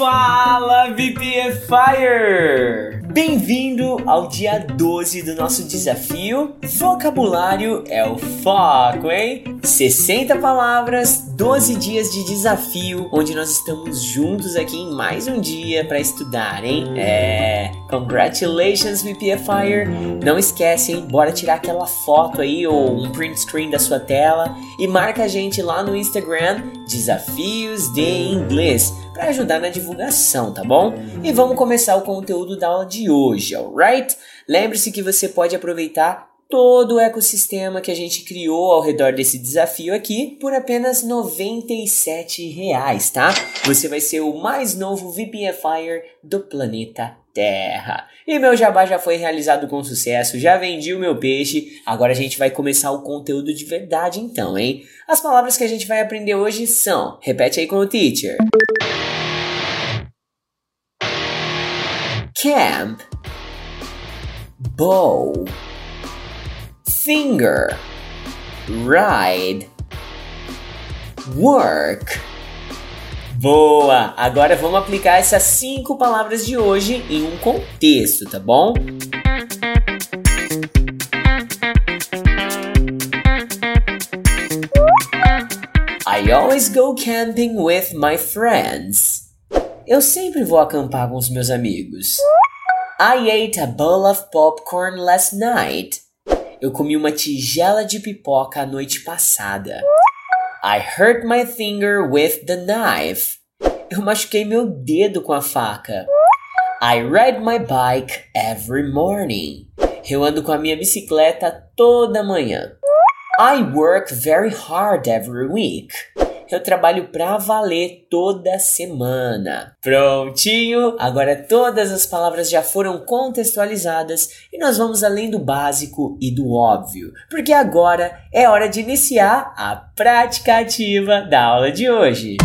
Fala VPFire! Bem-vindo ao dia 12 do nosso desafio. Vocabulário é o foco, hein? 60 palavras, 12 dias de desafio, onde nós estamos juntos aqui em mais um dia para estudar, hein? É, congratulations VPFire! Não esquece, hein? Bora tirar aquela foto aí ou um print screen da sua tela e marca a gente lá no Instagram Desafios de Inglês para ajudar na divulgação, tá bom? E vamos começar o conteúdo da aula de hoje, alright? Lembre-se que você pode aproveitar todo o ecossistema que a gente criou ao redor desse desafio aqui por apenas 97 reais, tá? Você vai ser o mais novo VPFire do planeta Terra. E meu jabá já foi realizado com sucesso, já vendi o meu peixe, agora a gente vai começar o conteúdo de verdade então, hein? As palavras que a gente vai aprender hoje são, repete aí com o teacher. Camp Bow Finger Ride Work Boa! Agora vamos aplicar essas cinco palavras de hoje em um contexto, tá bom? I always go camping with my friends. Eu sempre vou acampar com os meus amigos. I ate a bowl of popcorn last night. Eu comi uma tigela de pipoca a noite passada. I hurt my finger with the knife. Eu machuquei meu dedo com a faca. I ride my bike every morning. Eu ando com a minha bicicleta toda manhã. I work very hard every week. Eu trabalho pra valer toda semana. Prontinho! Agora todas as palavras já foram contextualizadas e nós vamos além do básico e do óbvio, porque agora é hora de iniciar a prática ativa da aula de hoje.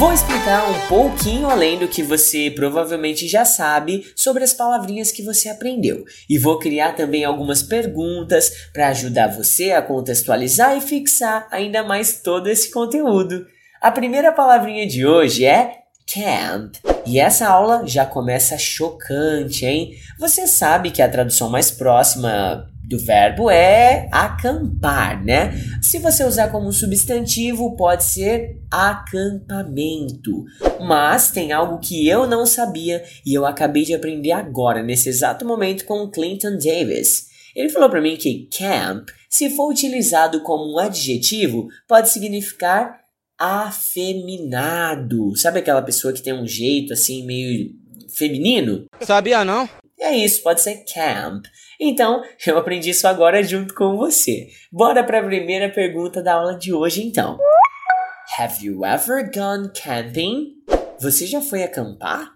Vou explicar um pouquinho além do que você provavelmente já sabe sobre as palavrinhas que você aprendeu. E vou criar também algumas perguntas para ajudar você a contextualizar e fixar ainda mais todo esse conteúdo. A primeira palavrinha de hoje é camp. E essa aula já começa chocante, hein? Você sabe que a tradução mais próxima do verbo é acampar, né? Se você usar como substantivo, pode ser acampamento. Mas tem algo que eu não sabia e eu acabei de aprender agora, nesse exato momento, com o Clinton Davis. Ele falou para mim que camp, se for utilizado como um adjetivo, pode significar afeminado. Sabe aquela pessoa que tem um jeito assim meio feminino? Sabia não? É isso, pode ser camp. Então, eu aprendi isso agora junto com você. Bora para a primeira pergunta da aula de hoje, então. Have you ever gone camping? Você já foi acampar?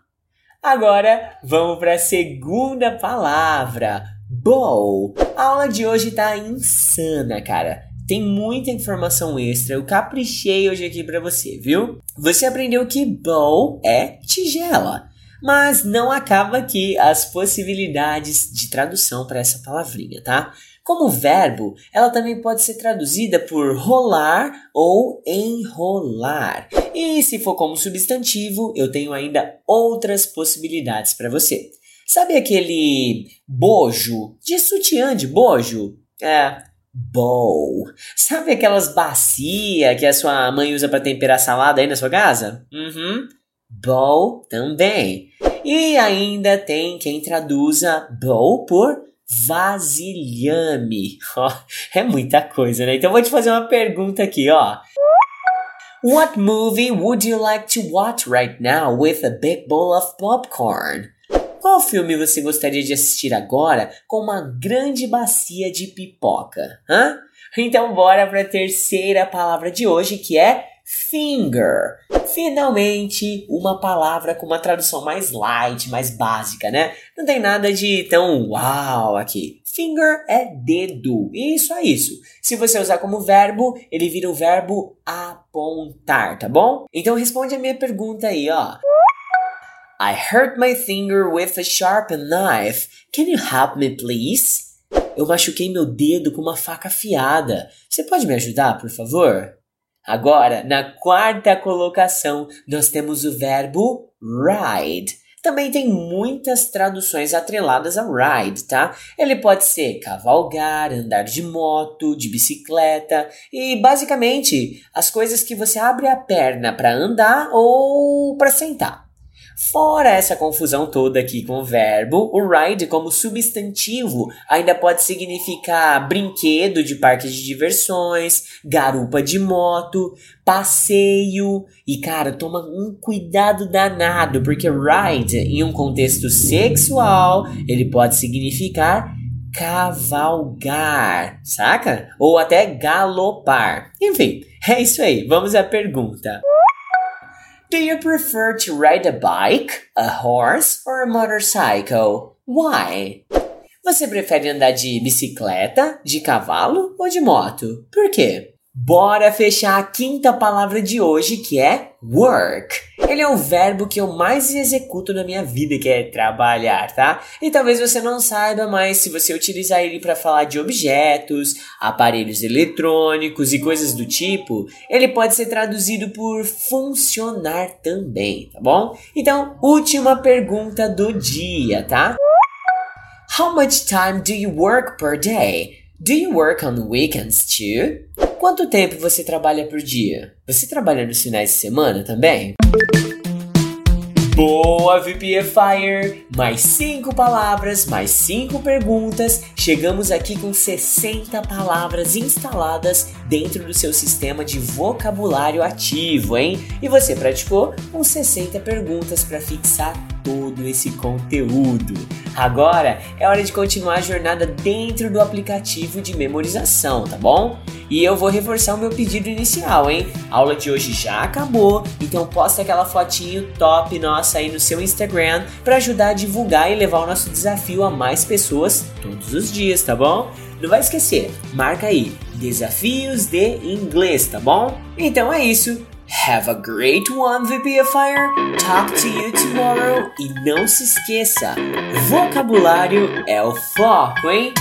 Agora, vamos para a segunda palavra. Bow. A aula de hoje tá insana, cara. Tem muita informação extra, eu caprichei hoje aqui para você, viu? Você aprendeu que bow é tigela. Mas não acaba aqui as possibilidades de tradução para essa palavrinha, tá? Como verbo, ela também pode ser traduzida por rolar ou enrolar. E se for como substantivo, eu tenho ainda outras possibilidades para você. Sabe aquele bojo de sutiã de bojo? É, bowl. Sabe aquelas bacia que a sua mãe usa para temperar salada aí na sua casa? Uhum bowl também. E ainda tem quem traduza bowl por vasilhame. Oh, é muita coisa, né? Então vou te fazer uma pergunta aqui, ó. What movie would you like to watch right now with a big bowl of popcorn? Qual filme você gostaria de assistir agora com uma grande bacia de pipoca? Hã? Então bora para a terceira palavra de hoje que é finger. Finalmente, uma palavra com uma tradução mais light, mais básica, né? Não tem nada de tão uau aqui. Finger é dedo. Isso é isso. Se você usar como verbo, ele vira o verbo apontar, tá bom? Então responde a minha pergunta aí, ó. I hurt my finger with a sharpened knife. Can you help me, please? eu machuquei meu dedo com uma faca afiada. Você pode me ajudar, por favor? Agora, na quarta colocação, nós temos o verbo ride. Também tem muitas traduções atreladas a ride, tá? Ele pode ser cavalgar, andar de moto, de bicicleta e basicamente as coisas que você abre a perna para andar ou para sentar. Fora essa confusão toda aqui com o verbo, o ride como substantivo ainda pode significar brinquedo de parque de diversões, garupa de moto, passeio. E cara, toma um cuidado danado, porque ride em um contexto sexual, ele pode significar cavalgar, saca? Ou até galopar. Enfim, é isso aí. Vamos à pergunta. Do you prefer to ride a bike, a horse, or a motorcycle? Why? Você prefere andar de bicicleta, de cavalo ou de moto? Por quê? Bora fechar a quinta palavra de hoje, que é work. Ele é o verbo que eu mais executo na minha vida, que é trabalhar, tá? E talvez você não saiba, mas se você utilizar ele para falar de objetos, aparelhos eletrônicos e coisas do tipo, ele pode ser traduzido por funcionar também, tá bom? Então, última pergunta do dia, tá? How much time do you work per day? Do you work on weekends too? Quanto tempo você trabalha por dia? Você trabalha nos finais de semana também? Boa VPFire! Mais 5 palavras, mais 5 perguntas. Chegamos aqui com 60 palavras instaladas dentro do seu sistema de vocabulário ativo, hein? E você praticou com 60 perguntas para fixar todo esse conteúdo. Agora é hora de continuar a jornada dentro do aplicativo de memorização, tá bom? E eu vou reforçar o meu pedido inicial, hein? A aula de hoje já acabou, então posta aquela fotinho top nossa aí no seu Instagram para ajudar a divulgar e levar o nosso desafio a mais pessoas todos os dias, tá bom? Não vai esquecer, marca aí desafios de inglês, tá bom? Então é isso. Have a great one, VPFire. Talk to you tomorrow. E não se esqueça, vocabulário é o foco, hein?